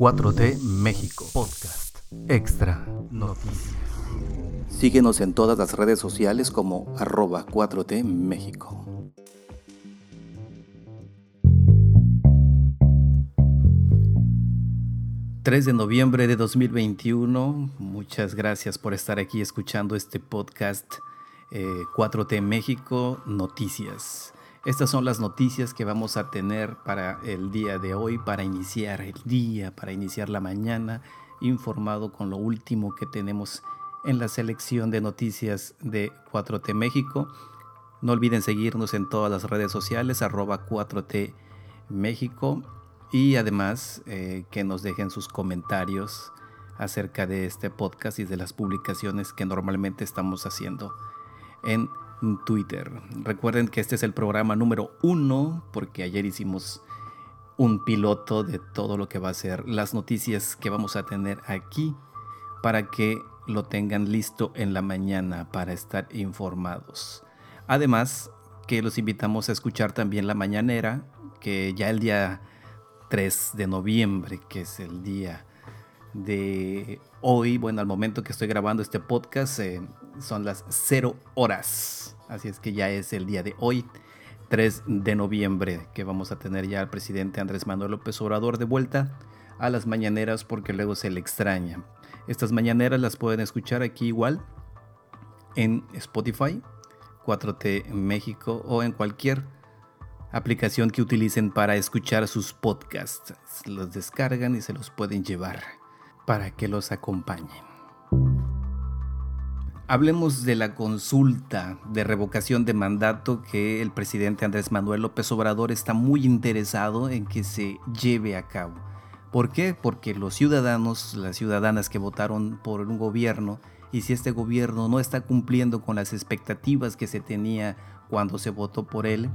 4T México. Podcast. Extra. Noticias. Síguenos en todas las redes sociales como arroba 4T México. ...3 de noviembre de 2021... ...muchas gracias por estar aquí escuchando este podcast... ...4T eh, México Noticias... Estas son las noticias que vamos a tener para el día de hoy, para iniciar el día, para iniciar la mañana, informado con lo último que tenemos en la selección de noticias de 4T México. No olviden seguirnos en todas las redes sociales, arroba 4T México, y además eh, que nos dejen sus comentarios acerca de este podcast y de las publicaciones que normalmente estamos haciendo en Twitter. Recuerden que este es el programa número uno porque ayer hicimos un piloto de todo lo que va a ser las noticias que vamos a tener aquí para que lo tengan listo en la mañana para estar informados. Además que los invitamos a escuchar también la mañanera que ya el día 3 de noviembre, que es el día de hoy, bueno, al momento que estoy grabando este podcast, eh, son las 0 horas. Así es que ya es el día de hoy, 3 de noviembre, que vamos a tener ya al presidente Andrés Manuel López Obrador de vuelta a las mañaneras porque luego se le extraña. Estas mañaneras las pueden escuchar aquí igual en Spotify, 4T México o en cualquier aplicación que utilicen para escuchar sus podcasts. Los descargan y se los pueden llevar para que los acompañen. Hablemos de la consulta de revocación de mandato que el presidente Andrés Manuel López Obrador está muy interesado en que se lleve a cabo. ¿Por qué? Porque los ciudadanos, las ciudadanas que votaron por un gobierno, y si este gobierno no está cumpliendo con las expectativas que se tenía cuando se votó por él,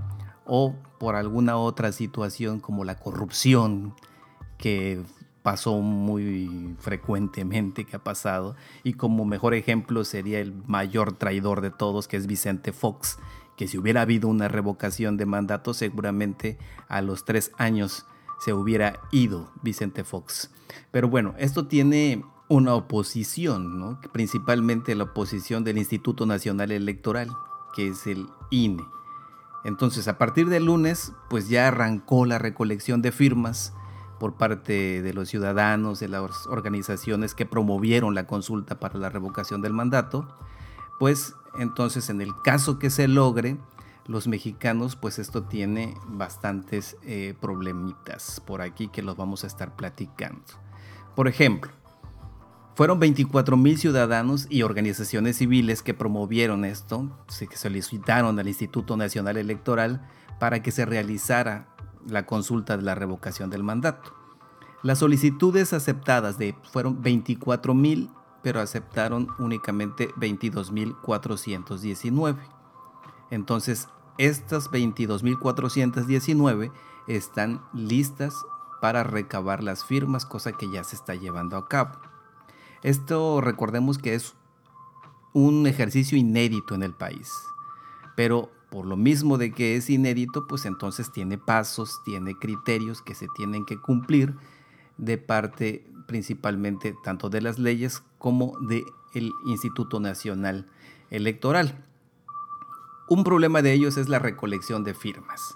o por alguna otra situación como la corrupción que pasó muy frecuentemente que ha pasado y como mejor ejemplo sería el mayor traidor de todos que es Vicente Fox que si hubiera habido una revocación de mandato seguramente a los tres años se hubiera ido Vicente Fox pero bueno esto tiene una oposición ¿no? principalmente la oposición del Instituto Nacional Electoral que es el INE entonces a partir del lunes pues ya arrancó la recolección de firmas por parte de los ciudadanos, de las organizaciones que promovieron la consulta para la revocación del mandato, pues entonces en el caso que se logre, los mexicanos, pues esto tiene bastantes eh, problemitas por aquí que los vamos a estar platicando. Por ejemplo, fueron 24 mil ciudadanos y organizaciones civiles que promovieron esto, que solicitaron al Instituto Nacional Electoral para que se realizara la consulta de la revocación del mandato. Las solicitudes aceptadas de, fueron 24 mil, pero aceptaron únicamente 22.419. Entonces, estas 22.419 están listas para recabar las firmas, cosa que ya se está llevando a cabo. Esto recordemos que es un ejercicio inédito en el país, pero por lo mismo de que es inédito, pues entonces tiene pasos, tiene criterios que se tienen que cumplir de parte principalmente tanto de las leyes como del Instituto Nacional Electoral. Un problema de ellos es la recolección de firmas.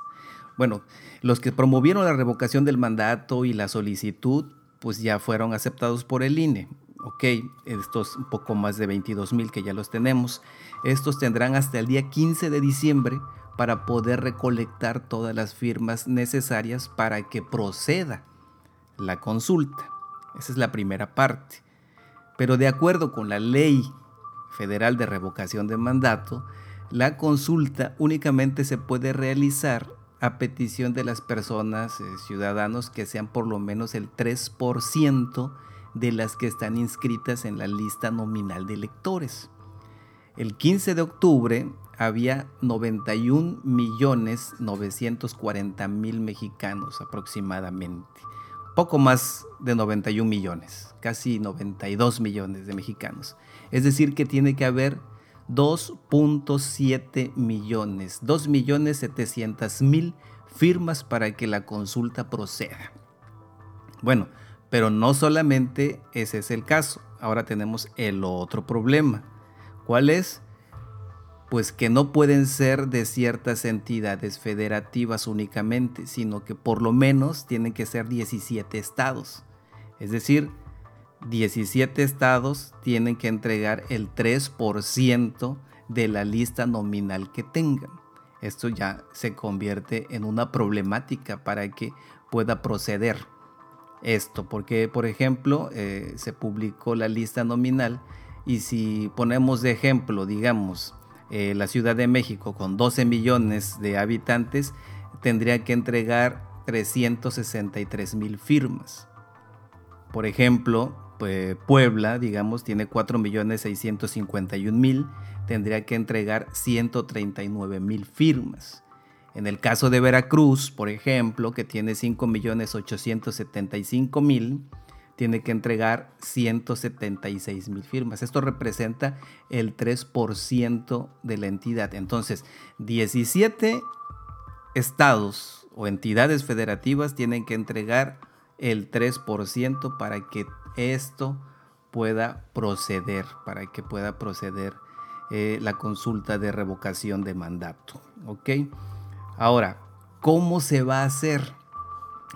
Bueno, los que promovieron la revocación del mandato y la solicitud, pues ya fueron aceptados por el INE ok, estos un poco más de 22 mil que ya los tenemos, estos tendrán hasta el día 15 de diciembre para poder recolectar todas las firmas necesarias para que proceda la consulta. Esa es la primera parte. Pero de acuerdo con la ley federal de revocación de mandato, la consulta únicamente se puede realizar a petición de las personas, eh, ciudadanos, que sean por lo menos el 3% de las que están inscritas en la lista nominal de electores. El 15 de octubre había 91 millones 940 mil mexicanos aproximadamente. Poco más de 91 millones, casi 92 millones de mexicanos. Es decir, que tiene que haber 2.7 millones, 2 millones 700 mil firmas para que la consulta proceda. Bueno, Pero no solamente ese es el caso. Ahora tenemos el otro problema. ¿Cuál es? Pues que no pueden ser de ciertas entidades federativas únicamente, sino que por lo menos tienen que ser 17 estados. Es decir, 17 estados tienen que entregar el 3% de la lista nominal que tengan. Esto ya se convierte en una problemática para que pueda proceder esto, porque por ejemplo eh, se publicó la lista nominal y si ponemos de ejemplo, digamos, eh, la Ciudad de México con 12 millones de habitantes, tendría que entregar 363 mil firmas. Por ejemplo, pues, Puebla, digamos, tiene 4 millones 651 mil, tendría que entregar 139 mil firmas. En el caso de Veracruz, por ejemplo, que tiene 5.875.000, tiene que entregar 176.000 firmas. Esto representa el 3% de la entidad. Entonces, 17 estados o entidades federativas tienen que entregar el 3% para que esto pueda proceder, para que pueda proceder eh, la consulta de revocación de mandato. ¿Ok? Ahora, ¿cómo se va a hacer?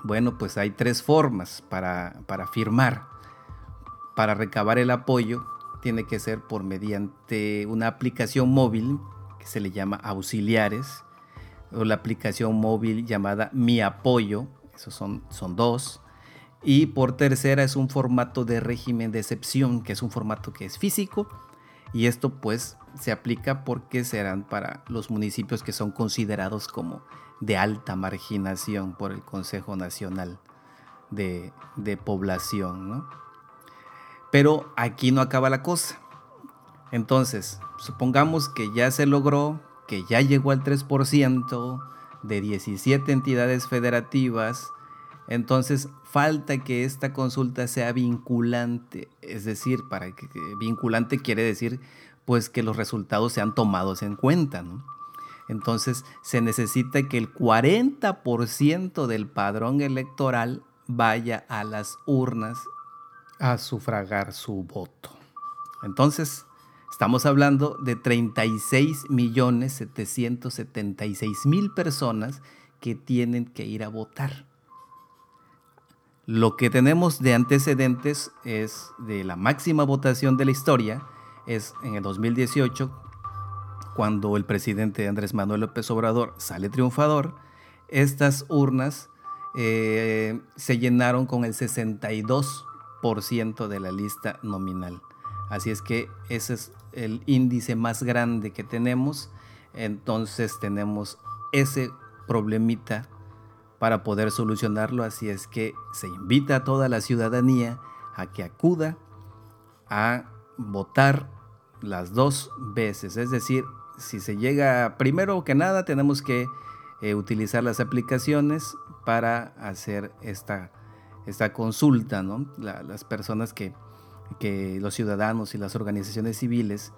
Bueno, pues hay tres formas para, para firmar. Para recabar el apoyo tiene que ser por mediante una aplicación móvil que se le llama auxiliares o la aplicación móvil llamada Mi Apoyo, esos son, son dos. Y por tercera es un formato de régimen de excepción, que es un formato que es físico y esto pues se aplica porque serán para los municipios que son considerados como de alta marginación por el Consejo Nacional de, Población. Pero aquí no acaba la cosa. Entonces, supongamos que ya se logró, que ya llegó al 3% de 17 entidades federativas, entonces falta que esta consulta sea vinculante, es decir, para que vinculante quiere decir pues que los resultados sean tomados en cuenta, Entonces se necesita que el 40% del padrón electoral vaya a las urnas a sufragar su voto. Entonces, estamos hablando de 36 millones 776 mil personas que tienen que ir a votar. Lo que tenemos de antecedentes es de la máxima votación de la historia, es en el 2018, cuando el presidente Andrés Manuel López Obrador sale triunfador, estas urnas eh, se llenaron con el 62% de la lista nominal. Así es que ese es el índice más grande que tenemos. Entonces tenemos ese problemita para poder solucionarlo. Así es que se invita a toda la ciudadanía a que acuda a votar las dos veces. Es decir, si se llega, primero que nada, tenemos que eh, utilizar las aplicaciones para hacer esta, esta consulta, ¿no? las personas que, que, los ciudadanos y las organizaciones civiles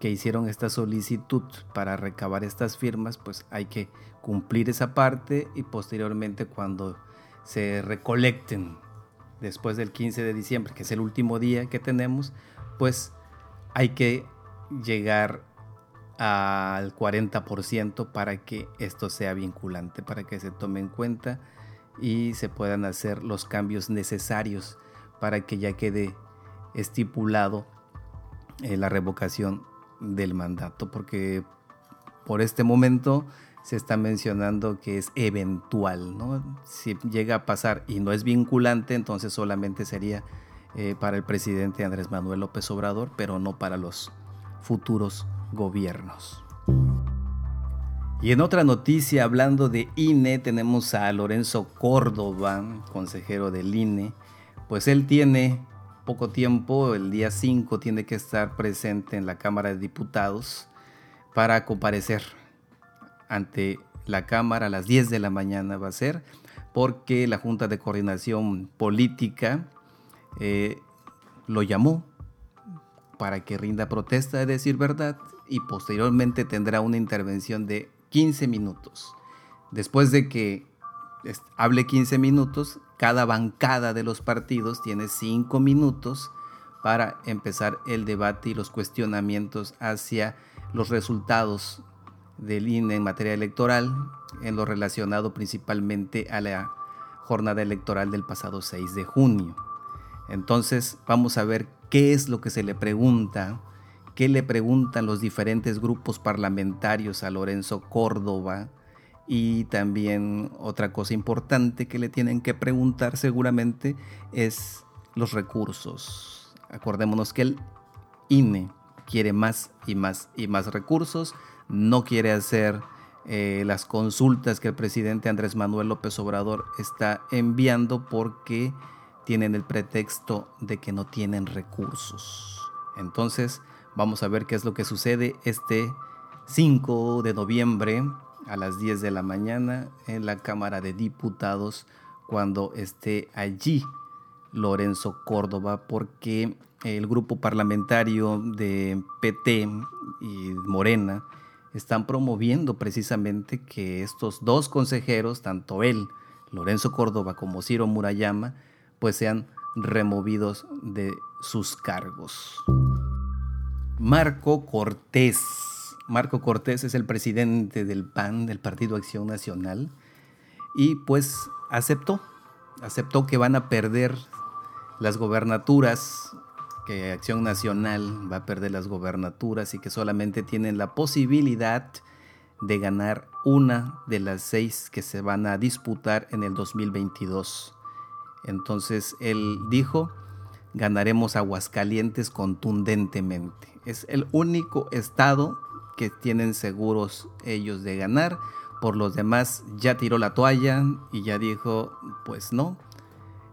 que hicieron esta solicitud para recabar estas firmas, pues hay que cumplir esa parte y posteriormente cuando se recolecten después del 15 de diciembre, que es el último día que tenemos, pues hay que llegar al 40% para que esto sea vinculante, para que se tome en cuenta y se puedan hacer los cambios necesarios para que ya quede estipulado eh, la revocación del mandato, porque por este momento se está mencionando que es eventual, ¿no? Si llega a pasar y no es vinculante, entonces solamente sería eh, para el presidente Andrés Manuel López Obrador, pero no para los futuros gobiernos. Y en otra noticia, hablando de INE, tenemos a Lorenzo Córdoba, consejero del INE, pues él tiene poco tiempo, el día 5 tiene que estar presente en la Cámara de Diputados para comparecer ante la Cámara a las 10 de la mañana va a ser, porque la Junta de Coordinación Política eh, lo llamó para que rinda protesta de decir verdad y posteriormente tendrá una intervención de 15 minutos. Después de que hable 15 minutos, cada bancada de los partidos tiene 5 minutos para empezar el debate y los cuestionamientos hacia los resultados del INE en materia electoral, en lo relacionado principalmente a la jornada electoral del pasado 6 de junio. Entonces vamos a ver qué es lo que se le pregunta, qué le preguntan los diferentes grupos parlamentarios a Lorenzo Córdoba y también otra cosa importante que le tienen que preguntar seguramente es los recursos. Acordémonos que el INE quiere más y más y más recursos, no quiere hacer eh, las consultas que el presidente Andrés Manuel López Obrador está enviando porque tienen el pretexto de que no tienen recursos. Entonces, vamos a ver qué es lo que sucede este 5 de noviembre a las 10 de la mañana en la Cámara de Diputados cuando esté allí Lorenzo Córdoba porque el grupo parlamentario de PT y Morena están promoviendo precisamente que estos dos consejeros, tanto él, Lorenzo Córdoba, como Ciro Murayama, pues sean removidos de sus cargos. Marco Cortés. Marco Cortés es el presidente del PAN, del Partido Acción Nacional, y pues aceptó, aceptó que van a perder las gobernaturas, que Acción Nacional va a perder las gobernaturas y que solamente tienen la posibilidad de ganar una de las seis que se van a disputar en el 2022. Entonces él dijo, ganaremos Aguascalientes contundentemente. Es el único estado que tienen seguros ellos de ganar. Por los demás ya tiró la toalla y ya dijo, pues no,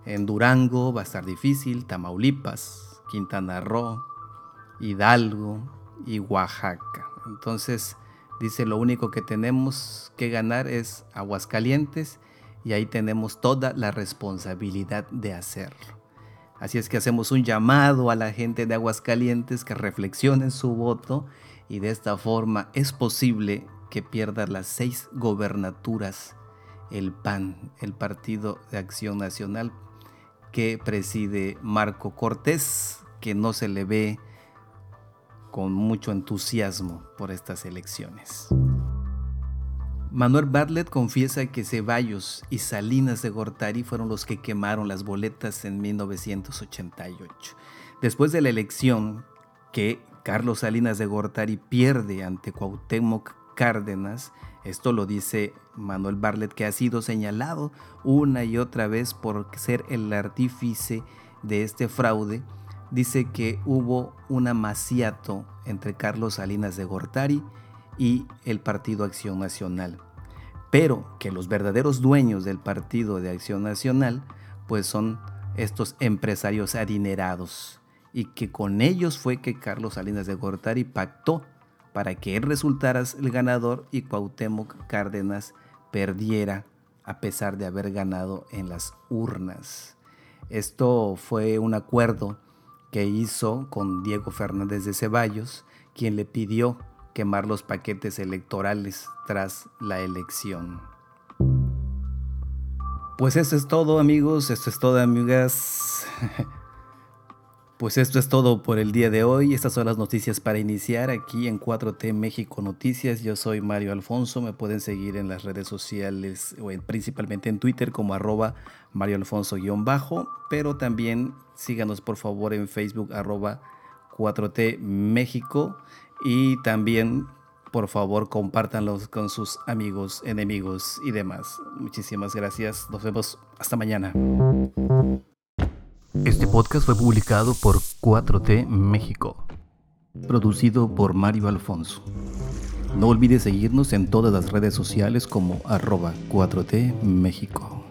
en Durango va a estar difícil, Tamaulipas, Quintana Roo, Hidalgo y Oaxaca. Entonces dice lo único que tenemos que ganar es Aguascalientes y ahí tenemos toda la responsabilidad de hacerlo. Así es que hacemos un llamado a la gente de Aguascalientes que reflexionen su voto y de esta forma es posible que pierda las seis gobernaturas el PAN, el Partido de Acción Nacional, que preside Marco Cortés, que no se le ve con mucho entusiasmo por estas elecciones. Manuel Bartlett confiesa que Ceballos y Salinas de Gortari fueron los que quemaron las boletas en 1988. Después de la elección que Carlos Salinas de Gortari pierde ante Cuauhtémoc Cárdenas, esto lo dice Manuel Bartlett, que ha sido señalado una y otra vez por ser el artífice de este fraude. Dice que hubo un amaciato entre Carlos Salinas de Gortari y el Partido Acción Nacional. Pero que los verdaderos dueños del Partido de Acción Nacional pues son estos empresarios adinerados y que con ellos fue que Carlos Salinas de Gortari pactó para que él resultara el ganador y Cuauhtémoc Cárdenas perdiera a pesar de haber ganado en las urnas. Esto fue un acuerdo que hizo con Diego Fernández de Ceballos, quien le pidió quemar los paquetes electorales tras la elección. Pues eso es todo amigos, esto es todo amigas. Pues esto es todo por el día de hoy. Estas son las noticias para iniciar aquí en 4T México Noticias. Yo soy Mario Alfonso. Me pueden seguir en las redes sociales, o principalmente en Twitter como arroba Mario Alfonso-bajo. Pero también síganos por favor en Facebook arroba 4T México. Y también por favor compártanlos con sus amigos, enemigos y demás. Muchísimas gracias. Nos vemos hasta mañana. Este podcast fue publicado por 4T México, producido por Mario Alfonso. No olvides seguirnos en todas las redes sociales como arroba 4T México.